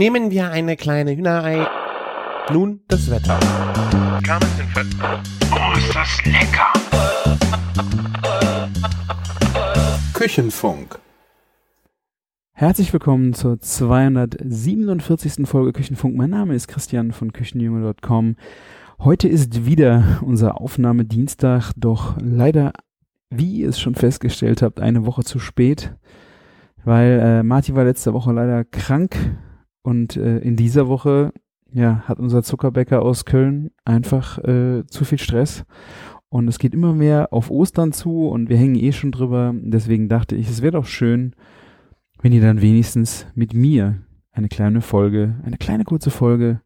Nehmen wir eine kleine Hühnerei. Nun das Wetter. Oh, ist das lecker! Küchenfunk. Herzlich willkommen zur 247. Folge Küchenfunk. Mein Name ist Christian von Küchenjunge.com. Heute ist wieder unser Aufnahmedienstag, doch leider, wie ihr es schon festgestellt habt, eine Woche zu spät, weil äh, Martin war letzte Woche leider krank und äh, in dieser Woche ja, hat unser Zuckerbäcker aus Köln einfach äh, zu viel Stress und es geht immer mehr auf Ostern zu und wir hängen eh schon drüber. Deswegen dachte ich, es wäre doch schön, wenn ihr dann wenigstens mit mir eine kleine Folge, eine kleine kurze Folge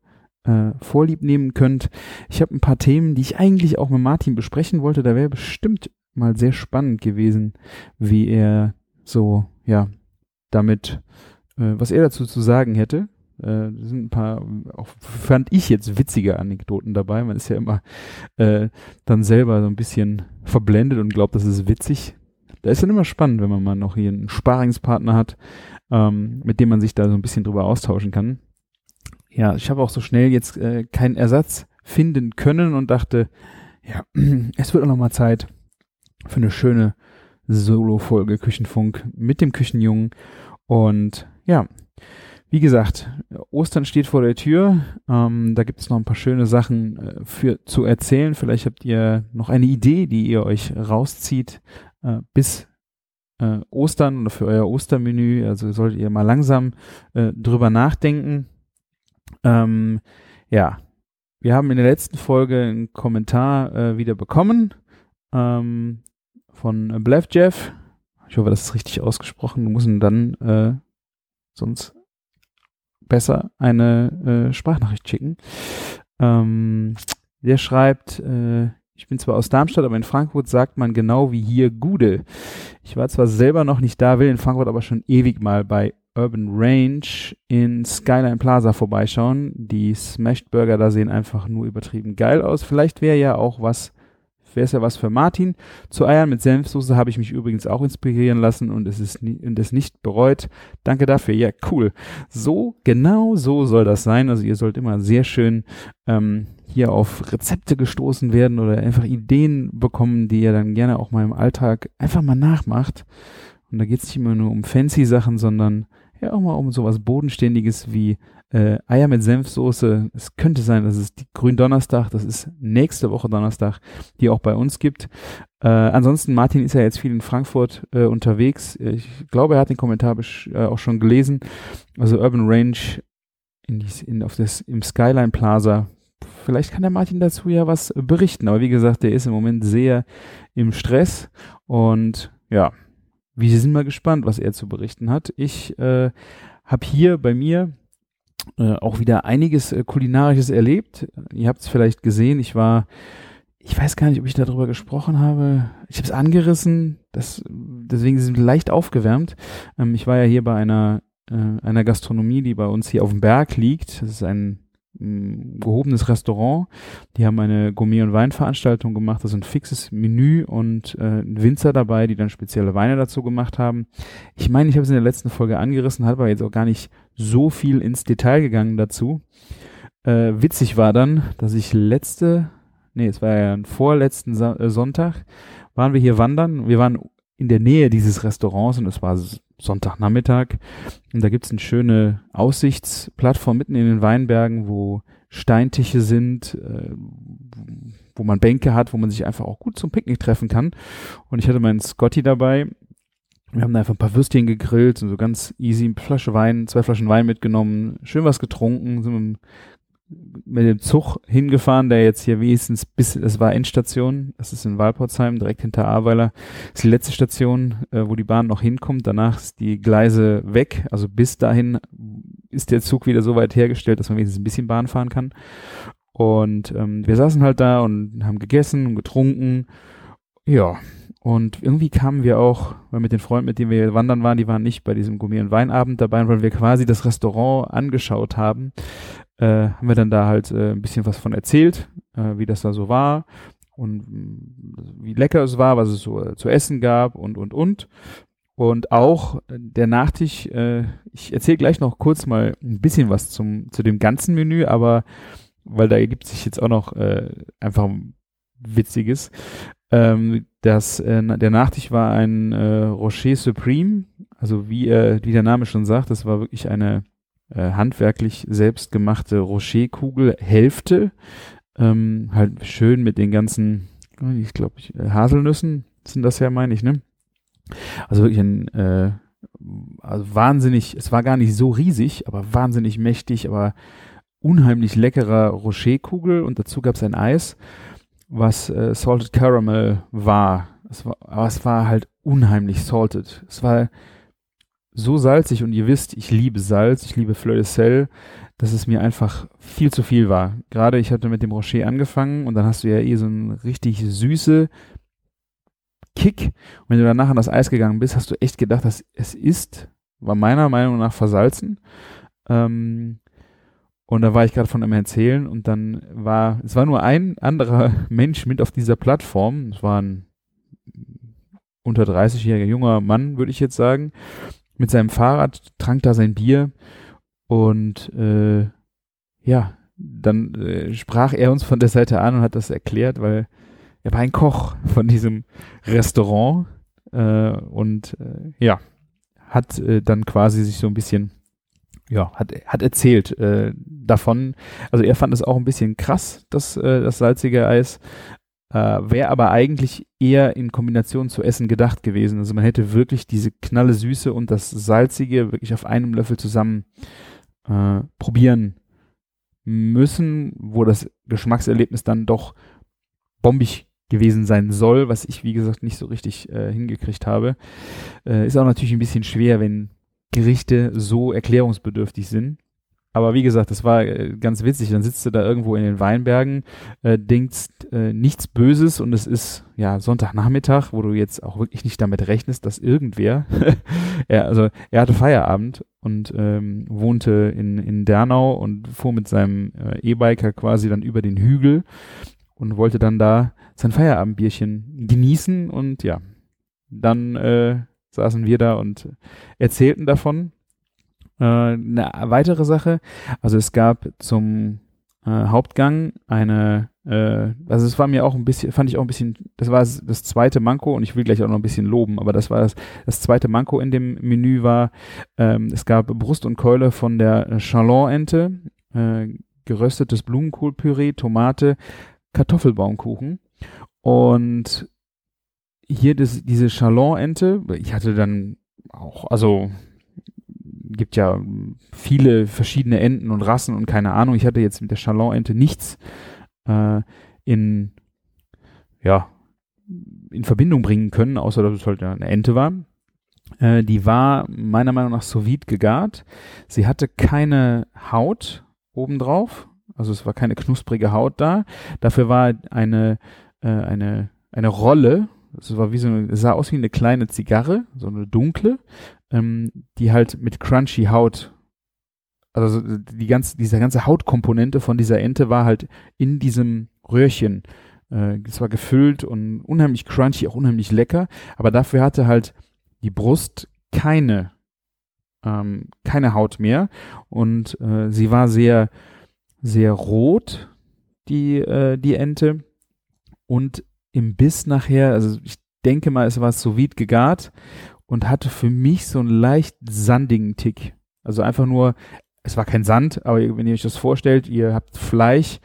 äh, vorlieb nehmen könnt. Ich habe ein paar Themen, die ich eigentlich auch mit Martin besprechen wollte. Da wäre bestimmt mal sehr spannend gewesen, wie er so, ja, damit, was er dazu zu sagen hätte. Äh, sind ein paar, auch fand ich jetzt witzige Anekdoten dabei. Man ist ja immer äh, dann selber so ein bisschen verblendet und glaubt, das ist witzig. Da ist dann immer spannend, wenn man mal noch hier einen Sparingspartner hat, ähm, mit dem man sich da so ein bisschen drüber austauschen kann ja, ich habe auch so schnell jetzt äh, keinen Ersatz finden können und dachte, ja, es wird auch noch mal Zeit für eine schöne Solo-Folge Küchenfunk mit dem Küchenjungen. Und ja, wie gesagt, Ostern steht vor der Tür. Ähm, da gibt es noch ein paar schöne Sachen äh, für zu erzählen. Vielleicht habt ihr noch eine Idee, die ihr euch rauszieht äh, bis äh, Ostern oder für euer Ostermenü. Also solltet ihr mal langsam äh, drüber nachdenken. Ähm, ja, wir haben in der letzten Folge einen Kommentar äh, wieder bekommen ähm, von Blev Jeff. Ich hoffe, das ist richtig ausgesprochen. Musst ihn dann äh, sonst besser eine äh, Sprachnachricht schicken. Ähm, der schreibt, äh, ich bin zwar aus Darmstadt, aber in Frankfurt sagt man genau wie hier Gude. Ich war zwar selber noch nicht da, will in Frankfurt aber schon ewig mal bei Urban Range in Skyline Plaza vorbeischauen. Die Smashed Burger da sehen einfach nur übertrieben geil aus. Vielleicht wäre ja auch was, wäre es ja was für Martin. Zu Eiern mit Senfsoße habe ich mich übrigens auch inspirieren lassen und es ist nie, und es nicht bereut. Danke dafür. Ja, cool. So, genau so soll das sein. Also ihr sollt immer sehr schön ähm, hier auf Rezepte gestoßen werden oder einfach Ideen bekommen, die ihr dann gerne auch mal im Alltag einfach mal nachmacht. Und da geht es nicht immer nur um fancy Sachen, sondern ja auch mal um sowas Bodenständiges wie äh, Eier mit Senfsoße. Es könnte sein, dass es die Gründonnerstag, das ist nächste Woche Donnerstag, die auch bei uns gibt. Äh, ansonsten, Martin ist ja jetzt viel in Frankfurt äh, unterwegs. Ich glaube, er hat den Kommentar äh, auch schon gelesen. Also Urban Range in in, auf das, im Skyline Plaza. Vielleicht kann der Martin dazu ja was berichten. Aber wie gesagt, der ist im Moment sehr im Stress und ja, wir sind mal gespannt, was er zu berichten hat. Ich äh, habe hier bei mir äh, auch wieder einiges äh, kulinarisches erlebt. Ihr habt es vielleicht gesehen. Ich war, ich weiß gar nicht, ob ich darüber gesprochen habe. Ich habe es angerissen. Das, deswegen sind wir leicht aufgewärmt. Ähm, ich war ja hier bei einer äh, einer Gastronomie, die bei uns hier auf dem Berg liegt. Das ist ein gehobenes Restaurant. Die haben eine Gourmet- und Weinveranstaltung gemacht, also ein fixes Menü und äh, Winzer dabei, die dann spezielle Weine dazu gemacht haben. Ich meine, ich habe es in der letzten Folge angerissen, hat aber jetzt auch gar nicht so viel ins Detail gegangen dazu. Äh, witzig war dann, dass ich letzte, nee, es war ja ein vorletzten Sa äh, Sonntag, waren wir hier wandern. Wir waren in der Nähe dieses Restaurants und es war Sonntagnachmittag. Und da gibt's eine schöne Aussichtsplattform mitten in den Weinbergen, wo Steintische sind, äh, wo man Bänke hat, wo man sich einfach auch gut zum Picknick treffen kann. Und ich hatte meinen Scotty dabei. Wir haben da einfach ein paar Würstchen gegrillt und so ganz easy, eine Flasche Wein, zwei Flaschen Wein mitgenommen, schön was getrunken, sind mit mit dem Zug hingefahren, der jetzt hier wenigstens bis, es war Endstation, das ist in Walporzheim, direkt hinter Ahrweiler, ist die letzte Station, äh, wo die Bahn noch hinkommt, danach ist die Gleise weg, also bis dahin ist der Zug wieder so weit hergestellt, dass man wenigstens ein bisschen Bahn fahren kann. Und ähm, wir saßen halt da und haben gegessen und getrunken, ja, und irgendwie kamen wir auch, weil mit den Freunden, mit denen wir wandern waren, die waren nicht bei diesem Gummi- und Weinabend dabei, weil wir quasi das Restaurant angeschaut haben, äh, haben wir dann da halt äh, ein bisschen was von erzählt, äh, wie das da so war und mh, mm, wie lecker es war, was es so äh, zu essen gab und, und, und. Und auch der Nachtisch, äh, ich erzähle gleich noch kurz mal ein bisschen was zum, zu dem ganzen Menü, aber weil da ergibt sich jetzt auch noch äh, einfach Witziges. Ähm, das, äh, der Nachtisch war ein äh, Rocher Supreme, also wie, äh, wie der Name schon sagt, das war wirklich eine äh, handwerklich selbstgemachte Rocher-Kugel, Hälfte, ähm, halt schön mit den ganzen, ich glaube, Haselnüssen sind das ja, meine ich, ne? Also wirklich ein, äh, also wahnsinnig, es war gar nicht so riesig, aber wahnsinnig mächtig, aber unheimlich leckerer Rocher-Kugel und dazu gab es ein Eis, was äh, Salted Caramel war. Es war. Aber es war halt unheimlich salted. Es war so salzig und ihr wisst, ich liebe Salz, ich liebe Fleur de Sel, dass es mir einfach viel zu viel war. Gerade ich hatte mit dem Rocher angefangen und dann hast du ja eh so einen richtig süße Kick. Und wenn du danach an das Eis gegangen bist, hast du echt gedacht, dass es ist, war meiner Meinung nach versalzen. Ähm, und da war ich gerade von einem Erzählen und dann war, es war nur ein anderer Mensch mit auf dieser Plattform. Es war ein unter 30-jähriger junger Mann, würde ich jetzt sagen, mit seinem Fahrrad, trank da sein Bier und äh, ja, dann äh, sprach er uns von der Seite an und hat das erklärt, weil er war ein Koch von diesem Restaurant äh, und äh, ja, hat äh, dann quasi sich so ein bisschen ja, hat, hat erzählt äh, davon. Also er fand es auch ein bisschen krass, das, äh, das salzige Eis. Äh, Wäre aber eigentlich eher in Kombination zu Essen gedacht gewesen. Also man hätte wirklich diese knalle Süße und das Salzige wirklich auf einem Löffel zusammen äh, probieren müssen, wo das Geschmackserlebnis dann doch bombig gewesen sein soll, was ich, wie gesagt, nicht so richtig äh, hingekriegt habe. Äh, ist auch natürlich ein bisschen schwer, wenn Gerichte so erklärungsbedürftig sind. Aber wie gesagt, das war äh, ganz witzig. Dann sitzt du da irgendwo in den Weinbergen, äh, denkst äh, nichts Böses und es ist ja Sonntagnachmittag, wo du jetzt auch wirklich nicht damit rechnest, dass irgendwer, er, also er hatte Feierabend und ähm, wohnte in, in Dernau und fuhr mit seinem äh, E-Biker quasi dann über den Hügel und wollte dann da sein Feierabendbierchen genießen und ja, dann äh, saßen wir da und erzählten davon. Äh, eine weitere Sache, also es gab zum äh, Hauptgang eine, äh, also es war mir auch ein bisschen, fand ich auch ein bisschen, das war das zweite Manko und ich will gleich auch noch ein bisschen loben, aber das war das, das zweite Manko in dem Menü war, ähm, es gab Brust und Keule von der Chalon-Ente, äh, geröstetes Blumenkohlpüree, Tomate, Kartoffelbaumkuchen und hier das, diese Chalon-Ente, ich hatte dann auch, also gibt ja viele verschiedene Enten und Rassen und keine Ahnung. Ich hatte jetzt mit der Chalon-Ente nichts äh, in, ja, in Verbindung bringen können, außer dass es halt eine Ente war. Äh, die war meiner Meinung nach sous gegart. Sie hatte keine Haut obendrauf, also es war keine knusprige Haut da. Dafür war eine, äh, eine, eine Rolle es war wie so eine, sah aus wie eine kleine Zigarre, so eine dunkle, ähm, die halt mit crunchy Haut, also die ganze, diese ganze Hautkomponente von dieser Ente war halt in diesem Röhrchen. Äh, es war gefüllt und unheimlich crunchy, auch unheimlich lecker, aber dafür hatte halt die Brust keine, ähm, keine Haut mehr und äh, sie war sehr, sehr rot, die, äh, die Ente und im Biss nachher, also ich denke mal, es war sous vide gegart und hatte für mich so einen leicht sandigen Tick. Also einfach nur, es war kein Sand, aber wenn ihr euch das vorstellt, ihr habt Fleisch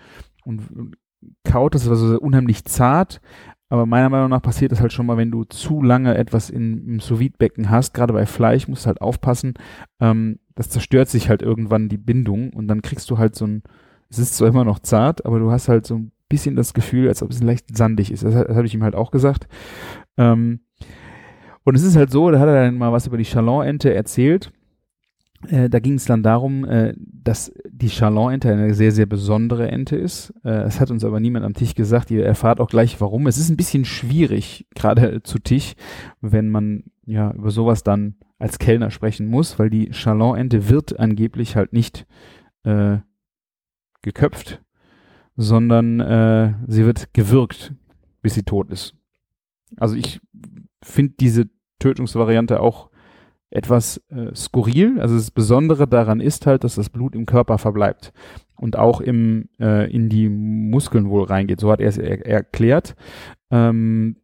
und kaut, das war so unheimlich zart, aber meiner Meinung nach passiert das halt schon mal, wenn du zu lange etwas in, im sous becken hast, gerade bei Fleisch musst du halt aufpassen, ähm, das zerstört sich halt irgendwann die Bindung und dann kriegst du halt so ein, es ist zwar immer noch zart, aber du hast halt so ein bisschen das Gefühl, als ob es leicht sandig ist. Das, das habe ich ihm halt auch gesagt. Ähm, und es ist halt so, da hat er dann mal was über die Chalon-Ente erzählt. Äh, da ging es dann darum, äh, dass die Chalon-Ente eine sehr, sehr besondere Ente ist. Äh, es hat uns aber niemand am Tisch gesagt. Ihr erfahrt auch gleich, warum. Es ist ein bisschen schwierig, gerade zu Tisch, wenn man ja über sowas dann als Kellner sprechen muss, weil die Chalon-Ente wird angeblich halt nicht äh, geköpft, sondern äh, sie wird gewürgt, bis sie tot ist. Also ich finde diese Tötungsvariante auch etwas äh, skurril. Also das Besondere daran ist halt, dass das Blut im Körper verbleibt und auch im, äh, in die Muskeln wohl reingeht. So hat er es er erklärt. Ähm,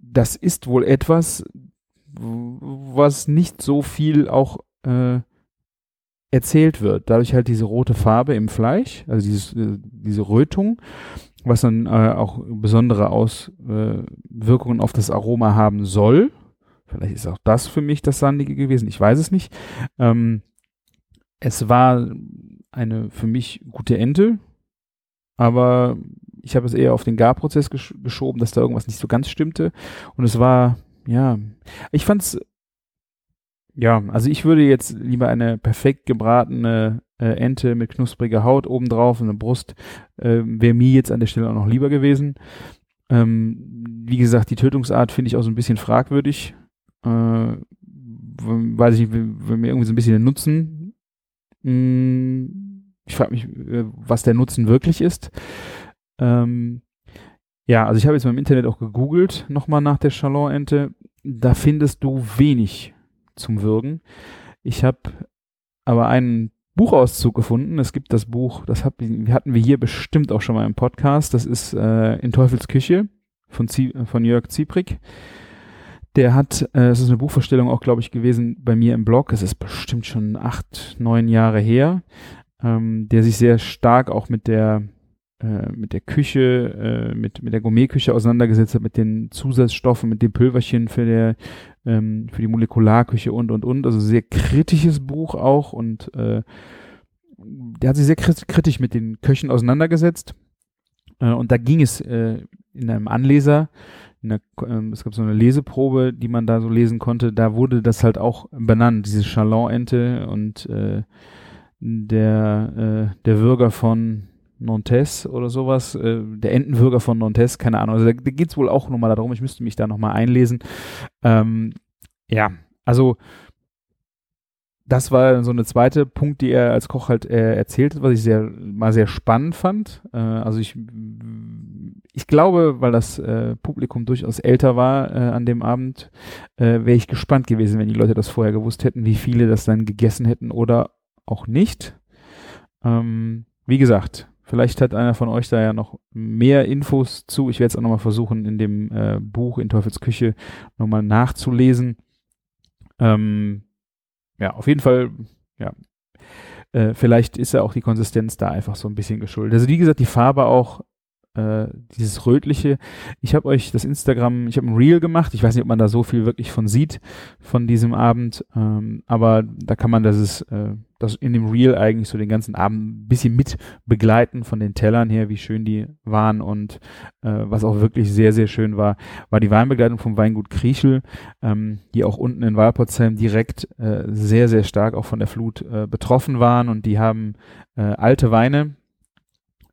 das ist wohl etwas, was nicht so viel auch äh, erzählt wird. Dadurch halt diese rote Farbe im Fleisch, also dieses, äh, diese Rötung, was dann äh, auch besondere Auswirkungen auf das Aroma haben soll. Vielleicht ist auch das für mich das Sandige gewesen, ich weiß es nicht. Ähm, es war eine für mich gute Ente, aber ich habe es eher auf den Garprozess gesch geschoben, dass da irgendwas nicht so ganz stimmte. Und es war, ja, ich fand's, ja, also ich würde jetzt lieber eine perfekt gebratene äh, Ente mit knuspriger Haut obendrauf und eine Brust, äh, wäre mir jetzt an der Stelle auch noch lieber gewesen. Ähm, wie gesagt, die Tötungsart finde ich auch so ein bisschen fragwürdig. Äh, weiß ich, will mir irgendwie so ein bisschen den Nutzen. Mh, hm, ich frage mich, äh, was der Nutzen wirklich ist. Ähm, ja, also ich habe jetzt mal im Internet auch gegoogelt, nochmal nach der Chalon-Ente. Da findest du wenig zum Würgen. Ich habe aber einen Buchauszug gefunden. Es gibt das Buch, das hab, hatten wir hier bestimmt auch schon mal im Podcast. Das ist äh, In Teufels Küche von, von Jörg Ziebrick. Der hat, äh, es ist eine Buchvorstellung auch, glaube ich, gewesen bei mir im Blog. Es ist bestimmt schon acht, neun Jahre her, ähm, der sich sehr stark auch mit der äh, mit der Küche, äh, mit, mit der Gourmetküche auseinandergesetzt hat, mit den Zusatzstoffen, mit dem Pülverchen für der, ähm, für die Molekularküche und, und, und. Also sehr kritisches Buch auch und äh, der hat sich sehr kritisch mit den Köchen auseinandergesetzt. Äh, und da ging es äh, in einem Anleser, in der, äh, es gab so eine Leseprobe, die man da so lesen konnte, da wurde das halt auch benannt, diese Chalon-Ente und äh, der, äh, der Bürger von Nantes oder sowas, äh, der Entenwürger von Nantes, keine Ahnung. Also da, da geht es wohl auch nochmal darum, ich müsste mich da nochmal einlesen. Ähm, ja, also das war so eine zweite Punkt, die er als Koch halt äh, erzählt hat, was ich sehr mal sehr spannend fand. Äh, also ich ich glaube, weil das äh, Publikum durchaus älter war äh, an dem Abend, äh, wäre ich gespannt gewesen, wenn die Leute das vorher gewusst hätten, wie viele das dann gegessen hätten oder auch nicht. Ähm, wie gesagt, Vielleicht hat einer von euch da ja noch mehr Infos zu. Ich werde es auch nochmal versuchen, in dem äh, Buch in Teufels Küche nochmal nachzulesen. Ähm, ja, auf jeden Fall, ja. Äh, vielleicht ist ja auch die Konsistenz da einfach so ein bisschen geschuldet. Also wie gesagt, die Farbe auch äh, dieses rötliche. Ich habe euch das Instagram, ich habe ein Reel gemacht. Ich weiß nicht, ob man da so viel wirklich von sieht von diesem Abend, ähm, aber da kann man das äh, das in dem Reel eigentlich so den ganzen Abend ein bisschen mit begleiten von den Tellern her, wie schön die waren und äh, was auch wirklich sehr sehr schön war, war die Weinbegleitung vom Weingut Kriechel, ähm, die auch unten in Walpotsheim direkt äh, sehr sehr stark auch von der Flut äh, betroffen waren und die haben äh, alte Weine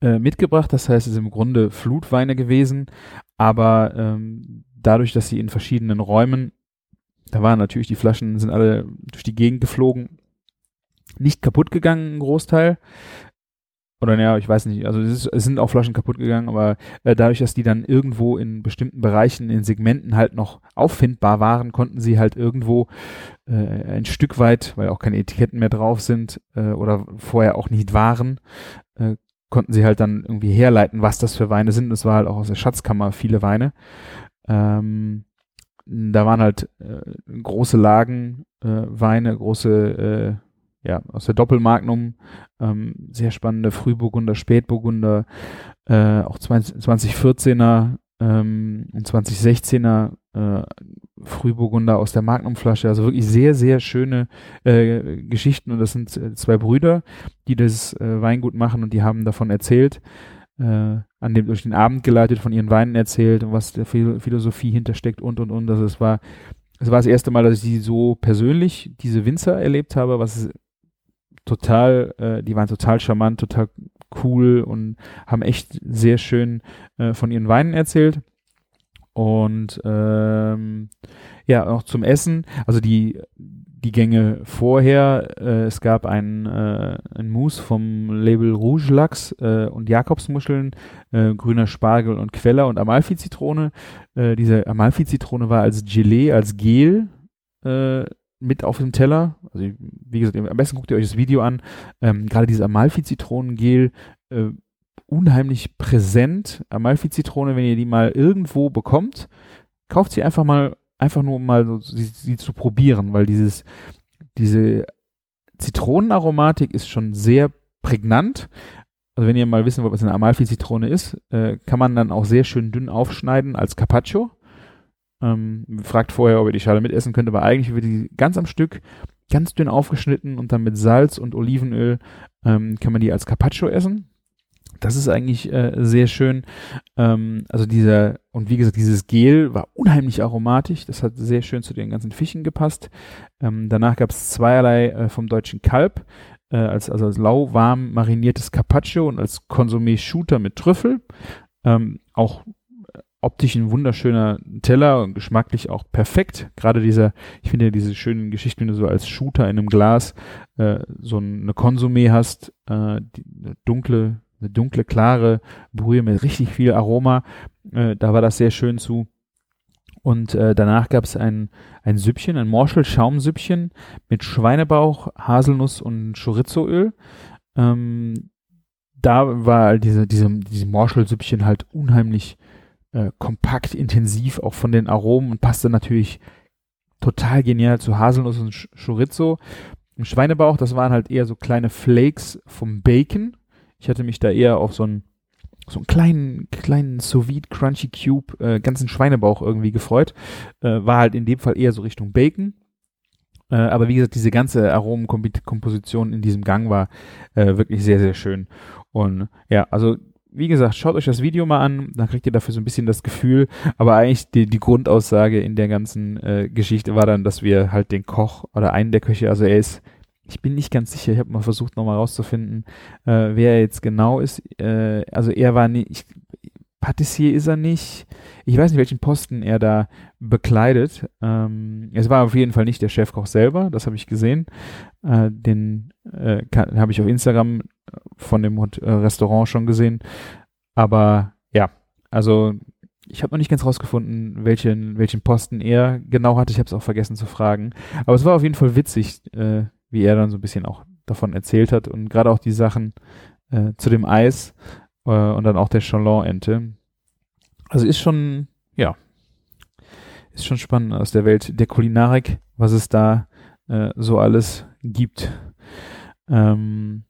äh, mitgebracht. Das heißt, es sind im Grunde Flutweine gewesen, aber ähm, dadurch, dass sie in verschiedenen Räumen, da waren natürlich die Flaschen, sind alle durch die Gegend geflogen, nicht kaputt gegangen, ein Großteil. Oder ja, ich weiß nicht, also es, ist, es sind auch Flaschen kaputt gegangen, aber äh, dadurch, dass die dann irgendwo in bestimmten Bereichen, in Segmenten halt noch auffindbar waren, konnten sie halt irgendwo äh, ein Stück weit, weil auch keine Etiketten mehr drauf sind äh, oder vorher auch nicht waren, äh, konnten sie halt dann irgendwie herleiten, was das für Weine sind. Es war halt auch aus der Schatzkammer viele Weine. Ähm, da waren halt äh, große Lagen äh, Weine, große, äh, ja, aus der Doppelmagnum, ähm, sehr spannende Frühburgunder, Spätburgunder, äh, auch 20, 2014er ähm, und 2016er äh, Frühburgunder aus der Magnumflasche. Also wirklich sehr, sehr schöne äh, Geschichten. Und das sind äh, zwei Brüder, die das äh, Weingut machen und die haben davon erzählt, äh, an dem durch den Abend geleitet von ihren Weinen erzählt und was der Philosophie hintersteckt und und und. Also es war, es war das erste Mal, dass ich die so persönlich, diese Winzer erlebt habe, was total, äh, die waren total charmant, total cool und haben echt sehr schön äh, von ihren Weinen erzählt. Und ähm, ja, auch zum Essen. Also die, die Gänge vorher. Äh, es gab ein, äh, ein Mousse vom Label Rouge Lachs äh, und Jakobsmuscheln, äh, grüner Spargel und Queller und Amalfi-Zitrone. Äh, diese Amalfi-Zitrone war als Gelee, als Gel äh, mit auf dem Teller. Also wie gesagt, am besten guckt ihr euch das Video an. Ähm, Gerade dieses Amalfi-Zitronengel äh, unheimlich präsent. Amalfi-Zitrone, wenn ihr die mal irgendwo bekommt, kauft sie einfach mal, einfach nur um mal so, sie, sie zu probieren, weil dieses, diese Zitronenaromatik ist schon sehr prägnant. Also wenn ihr mal wissen wollt, was eine Amalfi-Zitrone ist, äh, kann man dann auch sehr schön dünn aufschneiden als Carpaccio. Ähm, fragt vorher, ob ihr die Schale mitessen könnt, aber eigentlich wird die ganz am Stück, ganz dünn aufgeschnitten und dann mit Salz und Olivenöl ähm, kann man die als Carpaccio essen. Das ist eigentlich äh, sehr schön. Ähm, also dieser, und wie gesagt, dieses Gel war unheimlich aromatisch. Das hat sehr schön zu den ganzen Fischen gepasst. Ähm, danach gab es zweierlei äh, vom deutschen Kalb. Äh, als, also als lauwarm mariniertes Carpaccio und als Konsumé Shooter mit Trüffel. Ähm, auch optisch ein wunderschöner Teller und geschmacklich auch perfekt. Gerade dieser, ich finde ja diese schönen Geschichten, wenn du so als Shooter in einem Glas äh, so eine Konsumé hast, äh, die, eine dunkle, eine dunkle, klare Brühe mit richtig viel Aroma. Äh, da war das sehr schön zu. Und äh, danach gab es ein, ein Süppchen, ein Morschel-Schaumsüppchen mit Schweinebauch, Haselnuss und Chorizoöl. Ähm, da war diese, diese, diese Morschel-Süppchen halt unheimlich äh, kompakt, intensiv, auch von den Aromen und passte natürlich total genial zu Haselnuss und Chorizo. Im Schweinebauch, das waren halt eher so kleine Flakes vom Bacon. Ich hatte mich da eher auf so einen so einen kleinen, kleinen sous Crunchy Cube, äh, ganzen Schweinebauch irgendwie gefreut. Äh, war halt in dem Fall eher so Richtung Bacon. Äh, aber wie gesagt, diese ganze Aromenkomposition in diesem Gang war äh, wirklich sehr, sehr schön. Und ja, also wie gesagt, schaut euch das Video mal an, dann kriegt ihr dafür so ein bisschen das Gefühl. Aber eigentlich die, die Grundaussage in der ganzen äh, Geschichte war dann, dass wir halt den Koch oder einen der Köche, also er ist, ich bin nicht ganz sicher, ich habe mal versucht nochmal rauszufinden, äh, wer er jetzt genau ist. Äh, also er war nicht, Patissier ist er nicht. Ich weiß nicht, welchen Posten er da bekleidet. Ähm, es war auf jeden Fall nicht der Chefkoch selber, das habe ich gesehen. Äh, den äh, habe ich auf Instagram von dem äh, Restaurant schon gesehen. Aber ja, also ich habe noch nicht ganz rausgefunden, welchen, welchen Posten er genau hatte. Ich habe es auch vergessen zu fragen. Aber es war auf jeden Fall witzig, äh, wie er dann so ein bisschen auch davon erzählt hat und gerade auch die Sachen äh, zu dem Eis äh, und dann auch der Chalon-Ente. Also ist schon, ja, ist schon spannend aus der Welt der Kulinarik, was es da äh, so alles gibt. Ähm,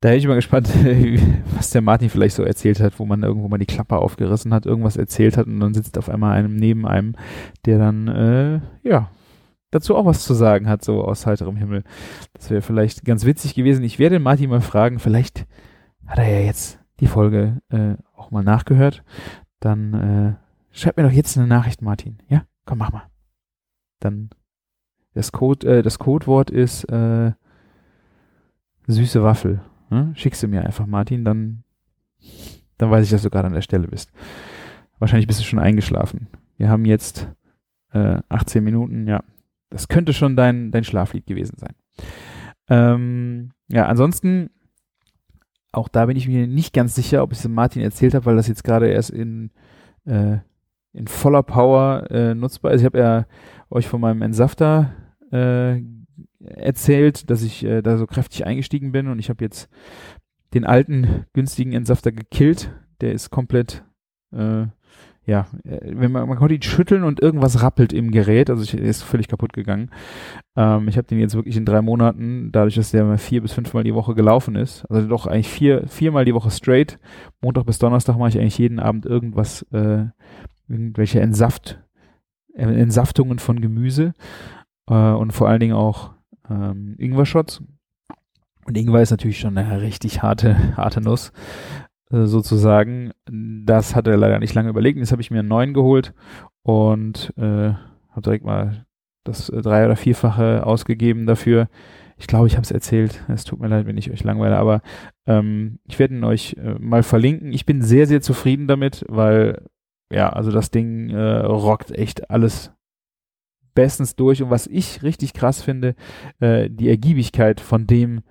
da bin ich mal gespannt, was der Martin vielleicht so erzählt hat, wo man irgendwo mal die Klappe aufgerissen hat, irgendwas erzählt hat und dann sitzt auf einmal einem neben einem, der dann, äh, ja, dazu auch was zu sagen hat, so aus heiterem Himmel. Das wäre vielleicht ganz witzig gewesen. Ich werde Martin mal fragen, vielleicht hat er ja jetzt die Folge äh, auch mal nachgehört. Dann äh, schreib mir doch jetzt eine Nachricht, Martin. Ja, komm, mach mal. Dann das Code, äh, das Codewort ist äh, süße Waffel. Ne? Schickst du mir einfach, Martin, dann, dann weiß ich, dass du gerade an der Stelle bist. Wahrscheinlich bist du schon eingeschlafen. Wir haben jetzt äh, 18 Minuten, ja. Das könnte schon dein, dein Schlaflied gewesen sein. Ähm, ja, ansonsten, auch da bin ich mir nicht ganz sicher, ob ich es Martin erzählt habe, weil das jetzt gerade erst in, äh, in voller Power äh, nutzbar ist. Ich habe ja euch von meinem Entsafter äh, erzählt, dass ich äh, da so kräftig eingestiegen bin und ich habe jetzt den alten günstigen Entsafter gekillt. Der ist komplett, äh, ja, äh, wenn man, man konnte ihn schütteln und irgendwas rappelt im Gerät, also ich, er ist völlig kaputt gegangen. Ähm, ich habe den jetzt wirklich in drei Monaten, dadurch, dass der vier bis fünfmal die Woche gelaufen ist, also doch eigentlich vier, viermal die Woche straight. Montag bis Donnerstag mache ich eigentlich jeden Abend irgendwas, äh, irgendwelche Entsaft, äh, Entsaftungen von Gemüse äh, und vor allen Dingen auch ähm, Ingwer-Shots. Und Ingwer ist natürlich schon eine richtig harte, harte Nuss, sozusagen. Das hat er leider nicht lange überlegt. Jetzt habe ich mir einen neuen geholt und äh, habe direkt mal das äh, drei- oder vierfache ausgegeben dafür. Ich glaube, ich habe es erzählt. Es tut mir leid, wenn ich euch langweile, aber ähm, ich werde ihn euch äh, mal verlinken. Ich bin sehr, sehr zufrieden damit, weil ja, also das Ding äh, rockt echt alles bestens durch. Und was ich richtig krass finde, äh, die Ergiebigkeit von dem,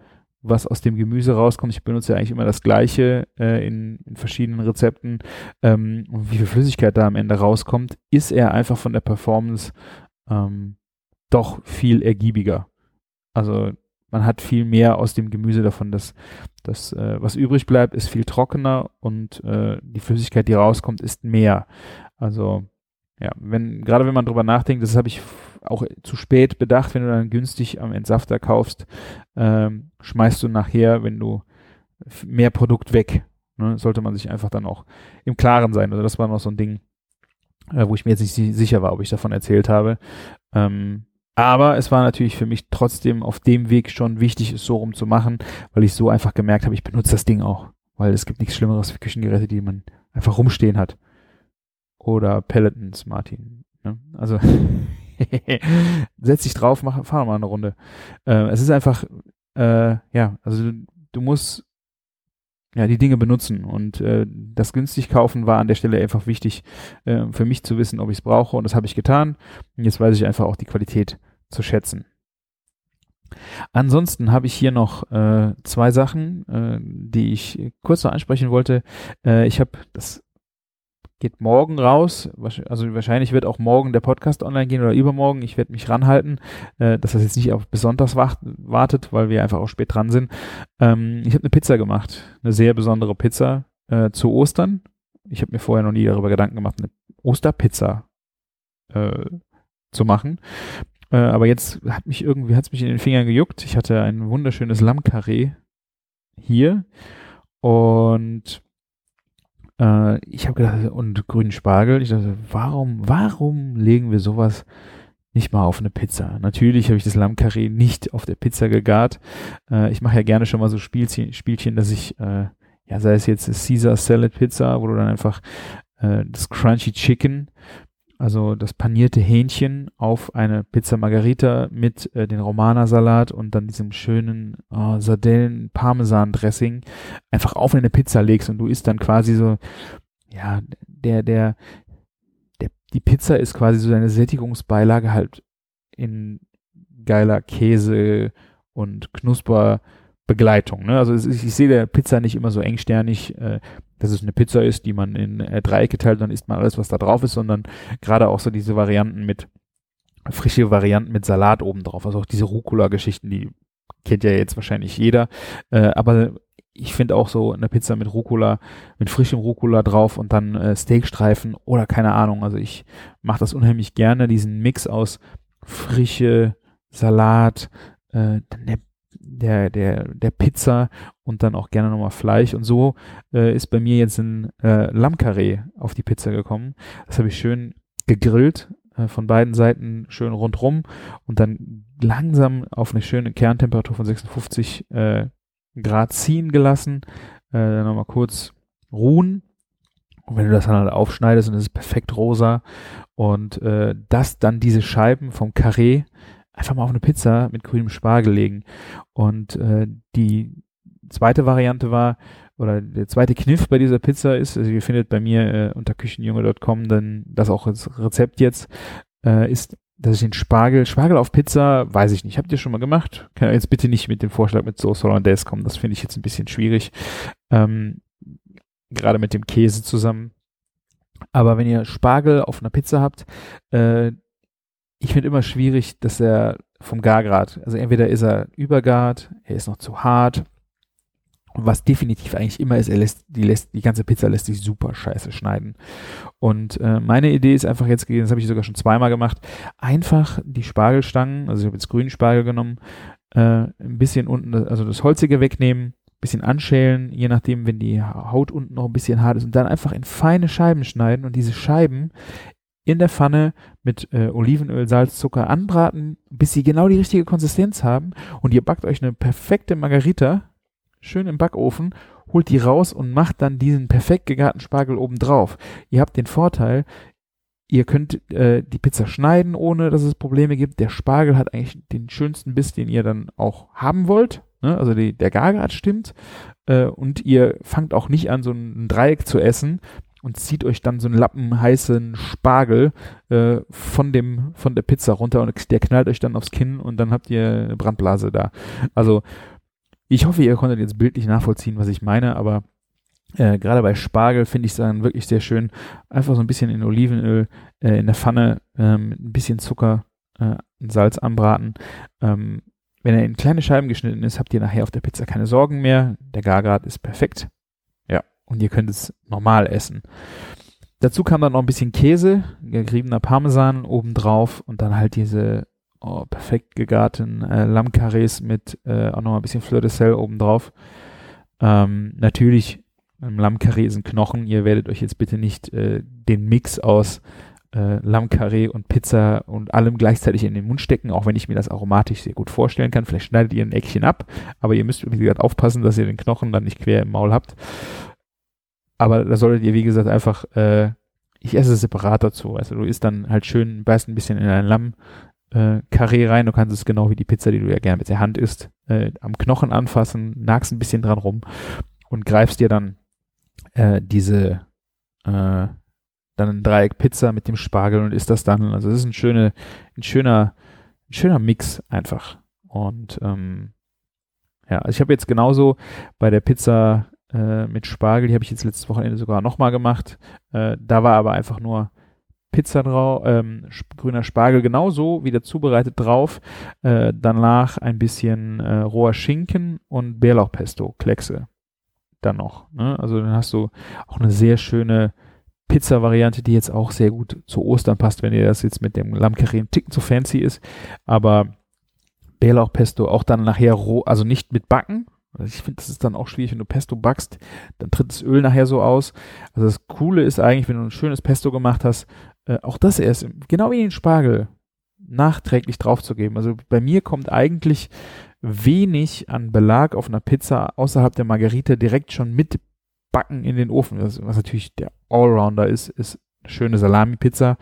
was aus dem Gemüse rauskommt. Ich benutze ja eigentlich immer das Gleiche äh, in, in, verschiedenen Rezepten. Ähm, und wie viel Flüssigkeit da am Ende rauskommt, ist er einfach von der Performance ähm, doch viel ergiebiger. Also man hat viel mehr aus dem Gemüse davon. dass das äh, was übrig bleibt, ist viel trockener und äh, die Flüssigkeit, die rauskommt, ist mehr. Also ja, wenn, gerade wenn man drüber nachdenkt, das habe ich auch zu spät bedacht, wenn du dann günstig am Entsafter kaufst, ähm, schmeißt du nachher, wenn du mehr Produkt weg. Ne, sollte man sich einfach dann auch im Klaren sein. Also das war noch so ein Ding, äh, wo ich mir jetzt nicht sicher war, ob ich davon erzählt habe. Ähm, aber es war natürlich für mich trotzdem auf dem Weg schon wichtig, es so rum zu machen, weil ich so einfach gemerkt habe, ich benutze das Ding auch. Weil es gibt nichts Schlimmeres für Küchengeräte, die man einfach rumstehen hat oder Pelletons, Martin. Ne? Also setz dich drauf, mach, fahr mal eine Runde. Äh, es ist einfach, äh, ja, also du, musst ja die Dinge benutzen und äh, das günstig kaufen war an der Stelle einfach wichtig äh, für mich zu wissen, ob ich es brauche und das habe ich getan. Und jetzt weiß ich einfach auch die Qualität zu schätzen. Ansonsten habe ich hier noch äh, zwei Sachen, äh, die ich kurz noch ansprechen wollte. Äh, ich habe das geht morgen raus. Also wahrscheinlich wird auch morgen der Podcast online gehen oder übermorgen. Ich werde mich ranhalten, äh, dass das jetzt nicht auf besonders wartet, weil wir einfach auch spät dran sind. Ähm, ich habe eine Pizza gemacht, eine sehr besondere Pizza äh, zu Ostern. Ich habe mir vorher noch nie darüber Gedanken gemacht, eine Osterpizza äh, zu machen. Äh, aber jetzt hat mich irgendwie, hat es mich in den Fingern gejuckt. Ich hatte ein wunderschönes Lammkarree hier und äh, ich habe gedacht, und grünen Spargel. Ich dachte, warum, warum legen wir sowas nicht mal auf eine Pizza? Natürlich habe ich das Lammkarree nicht auf der Pizza gegart. Äh, ich mache ja gerne schon mal so Spielchen, Spielchen dass ich, äh, ja, sei es jetzt Caesar Salad Pizza, wo du dann einfach äh, das Crunchy Chicken also das panierte Hähnchen auf eine Pizza Margarita mit äh, den Romana-Salat und dann diesem schönen äh, Sardellen-Parmesan-Dressing einfach auf eine Pizza legst und du isst dann quasi so, ja, der, der, der, die Pizza ist quasi so deine Sättigungsbeilage halt in geiler Käse und Knusper Begleitung. Ne? Also ich, ich sehe der Pizza nicht immer so engsternig, äh, dass es eine Pizza ist, die man in äh, Dreiecke teilt, dann isst man alles, was da drauf ist, sondern gerade auch so diese Varianten mit frische Varianten mit Salat oben drauf. Also auch diese Rucola-Geschichten, die kennt ja jetzt wahrscheinlich jeder. Äh, aber ich finde auch so eine Pizza mit Rucola, mit frischem Rucola drauf und dann äh, Steakstreifen oder keine Ahnung. Also ich mache das unheimlich gerne, diesen Mix aus frische Salat, äh, der der, der, der Pizza und dann auch gerne nochmal Fleisch. Und so äh, ist bei mir jetzt ein äh, Lammkarree auf die Pizza gekommen. Das habe ich schön gegrillt, äh, von beiden Seiten schön rundrum und dann langsam auf eine schöne Kerntemperatur von 56 äh, Grad ziehen gelassen. Äh, dann nochmal kurz ruhen. Und wenn du das dann halt aufschneidest und es ist perfekt rosa und äh, das dann diese Scheiben vom Karree einfach mal auf eine Pizza mit grünem Spargel legen. Und äh, die zweite Variante war, oder der zweite Kniff bei dieser Pizza ist, also ihr findet bei mir äh, unter küchenjunge.com dann das auch als Rezept jetzt, äh, ist, dass ich den Spargel, Spargel auf Pizza, weiß ich nicht, habt ihr schon mal gemacht? Kann jetzt bitte nicht mit dem Vorschlag mit Sauce Hollandaise kommen, das finde ich jetzt ein bisschen schwierig. Ähm, gerade mit dem Käse zusammen. Aber wenn ihr Spargel auf einer Pizza habt, äh, ich finde immer schwierig, dass er vom Gargrad, also entweder ist er übergart, er ist noch zu hart. Und was definitiv eigentlich immer ist, er lässt, die lässt, die ganze Pizza lässt sich super scheiße schneiden. Und äh, meine Idee ist einfach jetzt das habe ich sogar schon zweimal gemacht, einfach die Spargelstangen, also ich habe jetzt grünen Spargel genommen, äh, ein bisschen unten, also das Holzige wegnehmen, bisschen anschälen, je nachdem, wenn die Haut unten noch ein bisschen hart ist und dann einfach in feine Scheiben schneiden und diese Scheiben in der Pfanne mit äh, Olivenöl, Salz, Zucker anbraten, bis sie genau die richtige Konsistenz haben und ihr backt euch eine perfekte Margarita schön im Backofen, holt die raus und macht dann diesen perfekt gegarten Spargel oben drauf. Ihr habt den Vorteil, ihr könnt äh, die Pizza schneiden, ohne dass es Probleme gibt. Der Spargel hat eigentlich den schönsten Biss, den ihr dann auch haben wollt. Ne? Also die, der Gargrad stimmt. Äh, und ihr fangt auch nicht an, so ein Dreieck zu essen, und zieht euch dann so einen Lappen heißen Spargel äh, von dem von der Pizza runter und der knallt euch dann aufs Kinn und dann habt ihr eine Brandblase da. Also ich hoffe, ihr konntet jetzt bildlich nachvollziehen, was ich meine, aber äh, gerade bei Spargel finde ich es dann wirklich sehr schön. Einfach so ein bisschen in Olivenöl äh, in der Pfanne, ähm, ein bisschen Zucker, äh, Salz anbraten. Ähm, wenn er in kleine Scheiben geschnitten ist, habt ihr nachher auf der Pizza keine Sorgen mehr. Der Gargrad ist perfekt. Und ihr könnt es normal essen. Dazu kam dann noch ein bisschen Käse, geriebener Parmesan obendrauf und dann halt diese oh, perfekt gegarten äh, Lammkarrees mit äh, auch noch ein bisschen Fleur de Sel obendrauf. Ähm, natürlich, im Lammkarree ein Knochen. Ihr werdet euch jetzt bitte nicht äh, den Mix aus äh, Lammkarree und Pizza und allem gleichzeitig in den Mund stecken, auch wenn ich mir das aromatisch sehr gut vorstellen kann. Vielleicht schneidet ihr ein Eckchen ab, aber ihr müsst, wie gesagt, aufpassen, dass ihr den Knochen dann nicht quer im Maul habt. Aber da solltet ihr, wie gesagt, einfach, äh, ich esse es separat dazu. Also du isst dann halt schön, beißt ein bisschen in ein Lamm, äh, Karree rein. Du kannst es genau wie die Pizza, die du ja gerne mit der Hand isst, äh, am Knochen anfassen, nagst ein bisschen dran rum und greifst dir dann äh, diese äh, dann ein Dreieck Pizza mit dem Spargel und isst das dann. Also es ist ein schöner, ein schöner, ein schöner Mix einfach. Und ähm, ja, also ich habe jetzt genauso bei der Pizza äh, mit Spargel, die habe ich jetzt letztes Wochenende sogar nochmal gemacht. Äh, da war aber einfach nur Pizza drauf, ähm, grüner Spargel genauso wieder zubereitet drauf. Äh, danach ein bisschen äh, roher Schinken und Bärlauchpesto, Kleckse. Dann noch. Ne? Also dann hast du auch eine sehr schöne Pizza-Variante, die jetzt auch sehr gut zu Ostern passt, wenn ihr das jetzt mit dem Lammkarree ein Ticken zu fancy ist. Aber Bärlauchpesto auch dann nachher roh, also nicht mit Backen. Also ich finde, das ist dann auch schwierig, wenn du Pesto backst, dann tritt das Öl nachher so aus. Also das Coole ist eigentlich, wenn du ein schönes Pesto gemacht hast, äh, auch das erst, genau wie den Spargel, nachträglich draufzugeben. Also bei mir kommt eigentlich wenig an Belag auf einer Pizza außerhalb der Margarita direkt schon mit Backen in den Ofen. Das, was natürlich der Allrounder ist, ist eine schöne Salami-Pizza,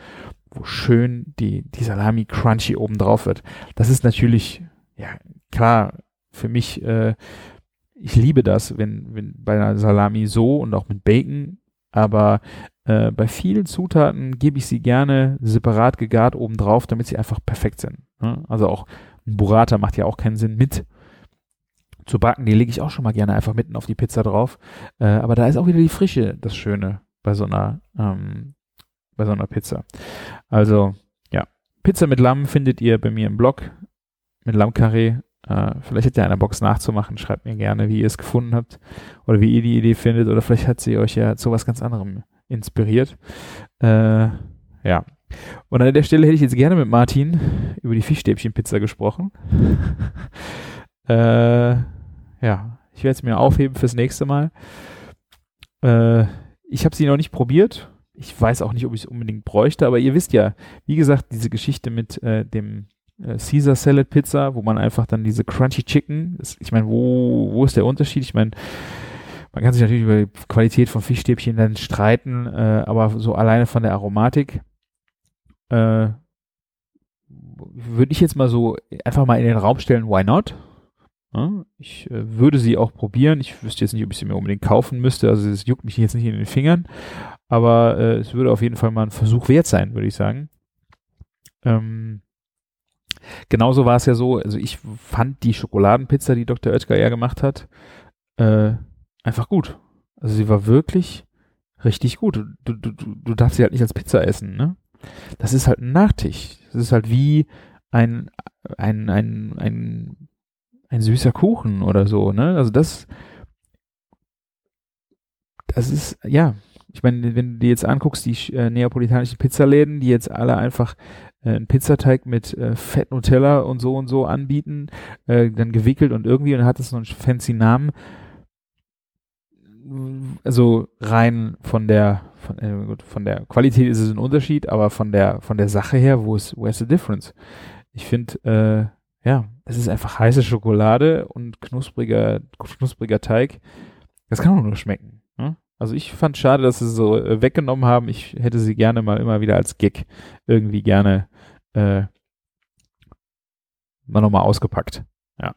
wo schön die, die Salami crunchy oben drauf wird. Das ist natürlich, ja, klar, für mich, äh, ich liebe das, wenn, wenn bei einer Salami so und auch mit Bacon, aber äh, bei vielen Zutaten gebe ich sie gerne separat gegart oben drauf, damit sie einfach perfekt sind. Ne? Also auch ein Burrata macht ja auch keinen Sinn mit zu backen, die lege ich auch schon mal gerne einfach mitten auf die Pizza drauf. Äh, aber da ist auch wieder die Frische das Schöne bei so einer, ähm, bei so einer Pizza. Also, ja. Pizza mit Lamm findet ihr bei mir im Blog mit Lammkarree. Äh, vielleicht hat ja einer Box nachzumachen. Schreibt mir gerne, wie ihr es gefunden habt oder wie ihr die Idee findet oder vielleicht hat sie euch ja zu was ganz anderem inspiriert. Äh, ja. Und an der Stelle hätte ich jetzt gerne mit Martin über die Fischstäbchenpizza gesprochen. äh, ja, ich werde es mir aufheben fürs nächste Mal. Äh, ich habe sie noch nicht probiert. Ich weiß auch nicht, ob ich es unbedingt bräuchte, aber ihr wisst ja, wie gesagt, diese Geschichte mit äh, dem Caesar Salad Pizza, wo man einfach dann diese Crunchy Chicken, das, ich meine, wo, wo ist der Unterschied? Ich meine, man kann sich natürlich über die Qualität von Fischstäbchen dann streiten, äh, aber so alleine von der Aromatik äh, würde ich jetzt mal so einfach mal in den Raum stellen, why not? Ja, ich äh, würde sie auch probieren. Ich wüsste jetzt nicht, ob ich sie mir unbedingt kaufen müsste. Also es juckt mich jetzt nicht in den Fingern. Aber äh, es würde auf jeden Fall mal ein Versuch wert sein, würde ich sagen. Ähm, genauso war es ja so, also ich fand die Schokoladenpizza, die Dr. Oetker ja gemacht hat, äh, einfach gut. Also sie war wirklich richtig gut. Du, du, du, darfst sie halt nicht als Pizza essen, ne? Das ist halt ein Nachtisch. Das ist halt wie ein, ein, ein, ein ein süßer Kuchen oder so, ne? Also das, das ist, ja, ich meine, wenn du dir jetzt anguckst, die äh, neapolitanischen Pizzaläden, die jetzt alle einfach äh, einen Pizzateig mit äh, Fett Nutella und so und so anbieten, äh, dann gewickelt und irgendwie und hat es so einen fancy Namen. Also rein von der von, äh, gut, von der Qualität ist es ein Unterschied, aber von der von der Sache her, wo ist where's the difference? Ich finde, äh, ja, es ist einfach heiße Schokolade und knuspriger, knuspriger Teig. Das kann auch nur schmecken. Also ich fand schade, dass sie so äh, weggenommen haben. Ich hätte sie gerne mal immer wieder als Gag irgendwie gerne äh, mal nochmal ausgepackt. Ja.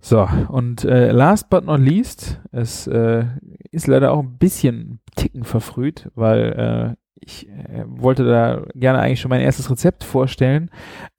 So, und äh, last but not least, es äh, ist leider auch ein bisschen Ticken verfrüht, weil äh, ich äh, wollte da gerne eigentlich schon mein erstes Rezept vorstellen.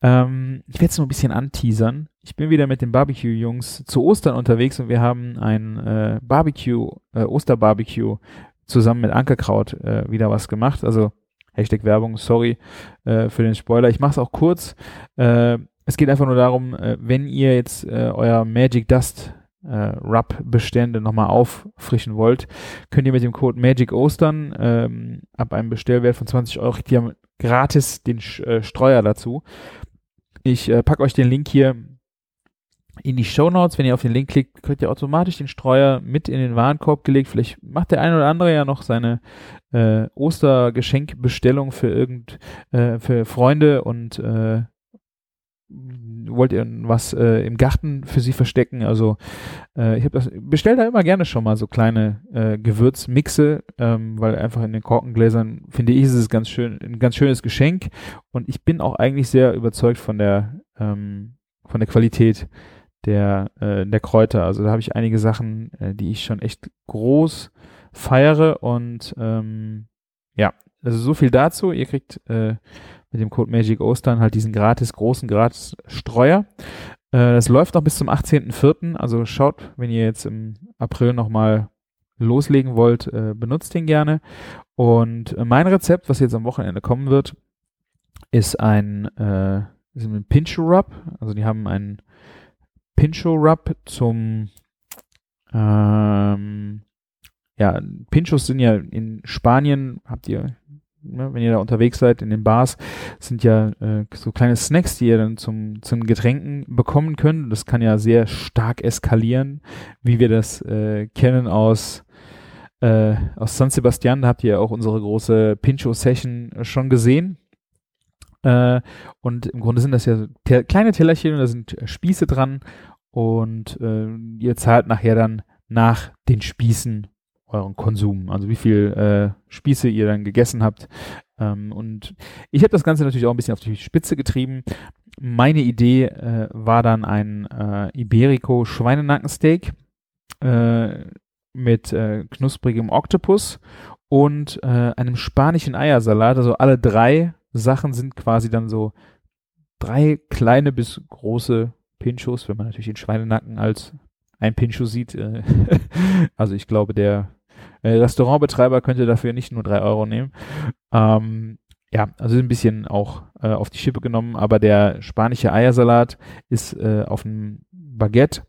Ähm, ich werde es nur ein bisschen anteasern. Ich bin wieder mit den Barbecue-Jungs zu Ostern unterwegs und wir haben ein äh, Barbecue, äh, Osterbarbecue zusammen mit Ankerkraut äh, wieder was gemacht. Also Hashtag Werbung, sorry äh, für den Spoiler. Ich mache es auch kurz. Äh, es geht einfach nur darum, äh, wenn ihr jetzt äh, euer Magic Dust äh, Rub-Bestände nochmal auffrischen wollt, könnt ihr mit dem Code Magic Ostern ähm, ab einem Bestellwert von 20 Euro die haben gratis den äh, Streuer dazu. Ich äh, packe euch den Link hier in die Show Notes. Wenn ihr auf den Link klickt, kriegt ihr automatisch den Streuer mit in den Warenkorb gelegt. Vielleicht macht der eine oder andere ja noch seine äh, Ostergeschenkbestellung für irgend äh, für Freunde und äh, wollt ihr was äh, im Garten für sie verstecken. Also äh, ich habe das bestell da immer gerne schon mal so kleine äh, Gewürzmixe, ähm, weil einfach in den Korkengläsern finde ich ist es ganz schön ein ganz schönes Geschenk und ich bin auch eigentlich sehr überzeugt von der ähm, von der Qualität der äh, der Kräuter. Also da habe ich einige Sachen, äh, die ich schon echt groß feiere und ähm, ja, also so viel dazu. Ihr kriegt äh, mit dem Code Magic Ostern halt diesen gratis, großen gratis Streuer. Äh, das läuft noch bis zum 18.04. Also schaut, wenn ihr jetzt im April nochmal loslegen wollt, äh, benutzt den gerne. Und äh, mein Rezept, was jetzt am Wochenende kommen wird, ist ein, äh, ein Pincho Rub. Also die haben einen Pincho Rub zum ähm, ja, Pinchos sind ja in Spanien, habt ihr ne, wenn ihr da unterwegs seid in den Bars, sind ja äh, so kleine Snacks, die ihr dann zum, zum Getränken bekommen könnt. Das kann ja sehr stark eskalieren, wie wir das äh, kennen aus äh, aus San Sebastian. Da habt ihr ja auch unsere große Pincho-Session schon gesehen. Äh, und im Grunde sind das ja te kleine Tellerchen und da sind Spieße dran und äh, ihr zahlt nachher dann nach den Spießen euren Konsum, also wie viel äh, Spieße ihr dann gegessen habt. Ähm, und ich habe das Ganze natürlich auch ein bisschen auf die Spitze getrieben. Meine Idee äh, war dann ein äh, Iberico Schweinenackensteak äh, mit äh, knusprigem Oktopus und äh, einem spanischen Eiersalat. Also alle drei Sachen sind quasi dann so drei kleine bis große Pinchos, wenn man natürlich den Schweinenacken als ein Pincho sieht. Äh, also ich glaube, der Restaurantbetreiber könnte dafür nicht nur drei Euro nehmen. Ähm, ja, also ein bisschen auch äh, auf die Schippe genommen, aber der spanische Eiersalat ist äh, auf dem Baguette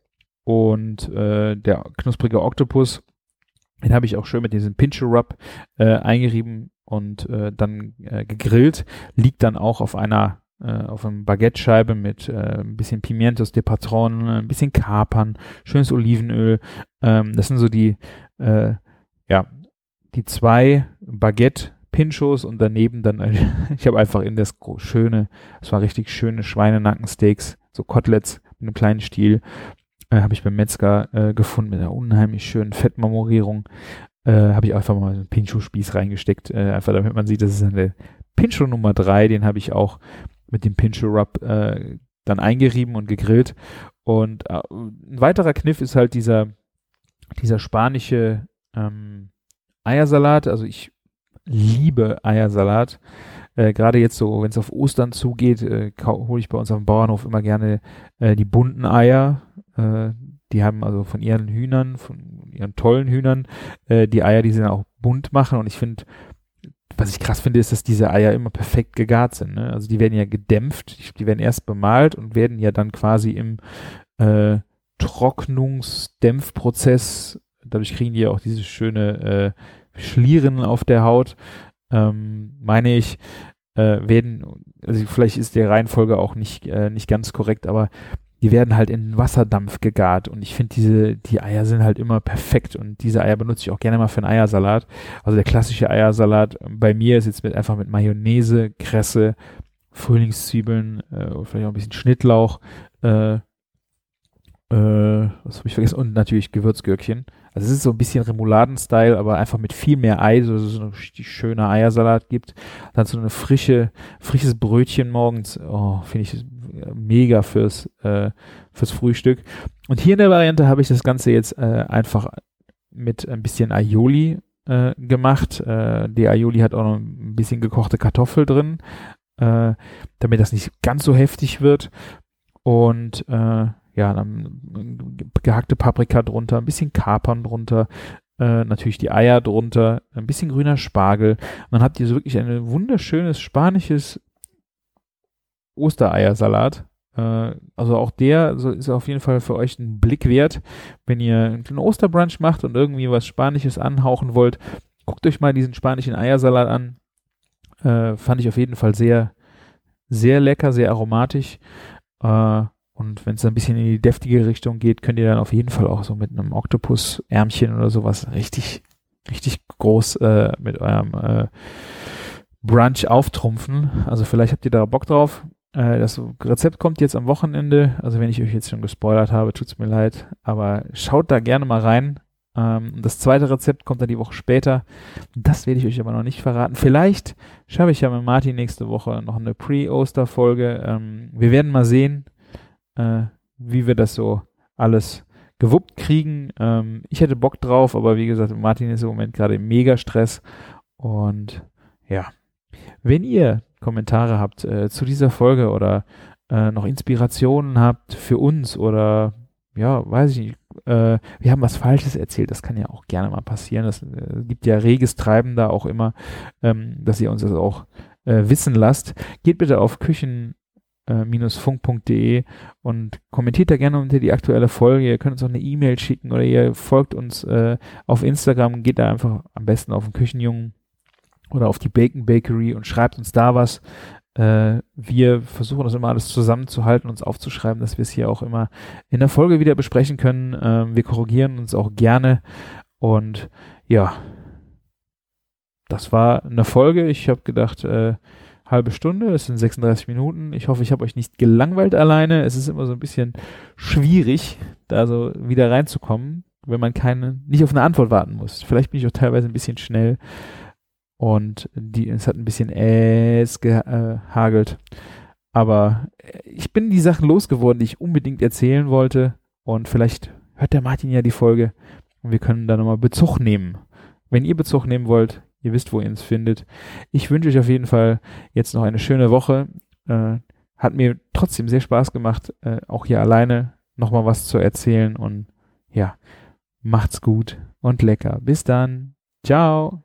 und äh, der knusprige Oktopus, den habe ich auch schön mit diesem Pincho Rub äh, eingerieben und äh, dann äh, gegrillt, liegt dann auch auf einer äh, auf einem Baguette-Scheibe mit äh, ein bisschen Pimientos de Patron, ein bisschen Kapern, schönes Olivenöl. Ähm, das sind so die äh, ja, die zwei Baguette Pinchos und daneben dann, ich habe einfach in das schöne, es war richtig schöne Schweinenackensteaks, so Koteletts mit einem kleinen Stiel, äh, habe ich beim Metzger äh, gefunden mit einer unheimlich schönen Fettmarmorierung. Äh, habe ich einfach mal einen Pincho-Spieß reingesteckt, äh, einfach damit man sieht, das ist eine Pincho Nummer drei, den habe ich auch mit dem Pincho Rub äh, dann eingerieben und gegrillt. Und äh, ein weiterer Kniff ist halt dieser, dieser spanische ähm, Eiersalat, also ich liebe Eiersalat. Äh, Gerade jetzt so, wenn es auf Ostern zugeht, äh, hole ich bei uns auf dem Bauernhof immer gerne äh, die bunten Eier. Äh, die haben also von ihren Hühnern, von ihren tollen Hühnern, äh, die Eier, die sie dann auch bunt machen. Und ich finde, was ich krass finde, ist, dass diese Eier immer perfekt gegart sind. Ne? Also die werden ja gedämpft, die werden erst bemalt und werden ja dann quasi im äh, Trocknungsdämpfprozess Dadurch kriegen die auch diese schöne äh, Schlieren auf der Haut. Ähm, meine ich, äh, werden, also vielleicht ist die Reihenfolge auch nicht, äh, nicht ganz korrekt, aber die werden halt in Wasserdampf gegart und ich finde diese, die Eier sind halt immer perfekt und diese Eier benutze ich auch gerne mal für einen Eiersalat. Also der klassische Eiersalat bei mir ist jetzt mit, einfach mit Mayonnaise, Kresse, Frühlingszwiebeln, äh, vielleicht auch ein bisschen Schnittlauch, äh, äh, was habe ich vergessen? Und natürlich Gewürzgürkchen. Also es ist so ein bisschen Remouladen-Style, aber einfach mit viel mehr Ei, so, so ein richtig schöner Eiersalat gibt. Dann so eine frische, frisches Brötchen morgens. Oh, finde ich mega fürs, äh, fürs Frühstück. Und hier in der Variante habe ich das Ganze jetzt äh, einfach mit ein bisschen Aioli äh, gemacht. Äh, die Aioli hat auch noch ein bisschen gekochte Kartoffel drin, äh, damit das nicht ganz so heftig wird. Und äh, ja, dann gehackte Paprika drunter, ein bisschen Kapern drunter, äh, natürlich die Eier drunter, ein bisschen grüner Spargel. Und dann habt ihr so wirklich ein wunderschönes spanisches Ostereiersalat. Äh, also auch der ist auf jeden Fall für euch ein Blick wert. Wenn ihr einen Osterbrunch macht und irgendwie was Spanisches anhauchen wollt, guckt euch mal diesen spanischen Eiersalat an. Äh, fand ich auf jeden Fall sehr, sehr lecker, sehr aromatisch. Äh, und wenn es ein bisschen in die deftige Richtung geht, könnt ihr dann auf jeden Fall auch so mit einem Oktopus-Ärmchen oder sowas richtig, richtig groß äh, mit eurem äh, Brunch auftrumpfen. Also vielleicht habt ihr da Bock drauf. Äh, das Rezept kommt jetzt am Wochenende. Also wenn ich euch jetzt schon gespoilert habe, tut's mir leid. Aber schaut da gerne mal rein. Ähm, das zweite Rezept kommt dann die Woche später. Das werde ich euch aber noch nicht verraten. Vielleicht schaffe ich ja mit Martin nächste Woche noch eine Pre-Oster-Folge. Ähm, wir werden mal sehen äh, wie wir das so alles gewuppt kriegen. Ähm, ich hätte Bock drauf, aber wie gesagt, Martin ist im Moment gerade im Mega-Stress. Und ja, wenn ihr Kommentare habt äh, zu dieser Folge oder äh, noch Inspirationen habt für uns oder ja, weiß ich nicht, äh, wir haben was Falsches erzählt, das kann ja auch gerne mal passieren. Es äh, gibt ja reges Treiben da auch immer, ähm, dass ihr uns das auch äh, wissen lasst. Geht bitte auf Küchen funk.de und kommentiert da gerne unter die aktuelle Folge. Ihr könnt uns auch eine E-Mail schicken oder ihr folgt uns äh, auf Instagram, geht da einfach am besten auf den Küchenjungen oder auf die Bacon Bakery und schreibt uns da was. Äh, wir versuchen das immer alles zusammenzuhalten, uns aufzuschreiben, dass wir es hier auch immer in der Folge wieder besprechen können. Äh, wir korrigieren uns auch gerne und ja, das war eine Folge. Ich habe gedacht, äh, halbe Stunde, es sind 36 Minuten. Ich hoffe, ich habe euch nicht gelangweilt alleine. Es ist immer so ein bisschen schwierig, da so wieder reinzukommen, wenn man keine, nicht auf eine Antwort warten muss. Vielleicht bin ich auch teilweise ein bisschen schnell und die, es hat ein bisschen Äs gehagelt. Aber ich bin die Sachen losgeworden, die ich unbedingt erzählen wollte. Und vielleicht hört der Martin ja die Folge und wir können da nochmal Bezug nehmen. Wenn ihr Bezug nehmen wollt, Ihr wisst, wo ihr uns findet. Ich wünsche euch auf jeden Fall jetzt noch eine schöne Woche. Äh, hat mir trotzdem sehr Spaß gemacht, äh, auch hier alleine nochmal was zu erzählen. Und ja, macht's gut und lecker. Bis dann. Ciao.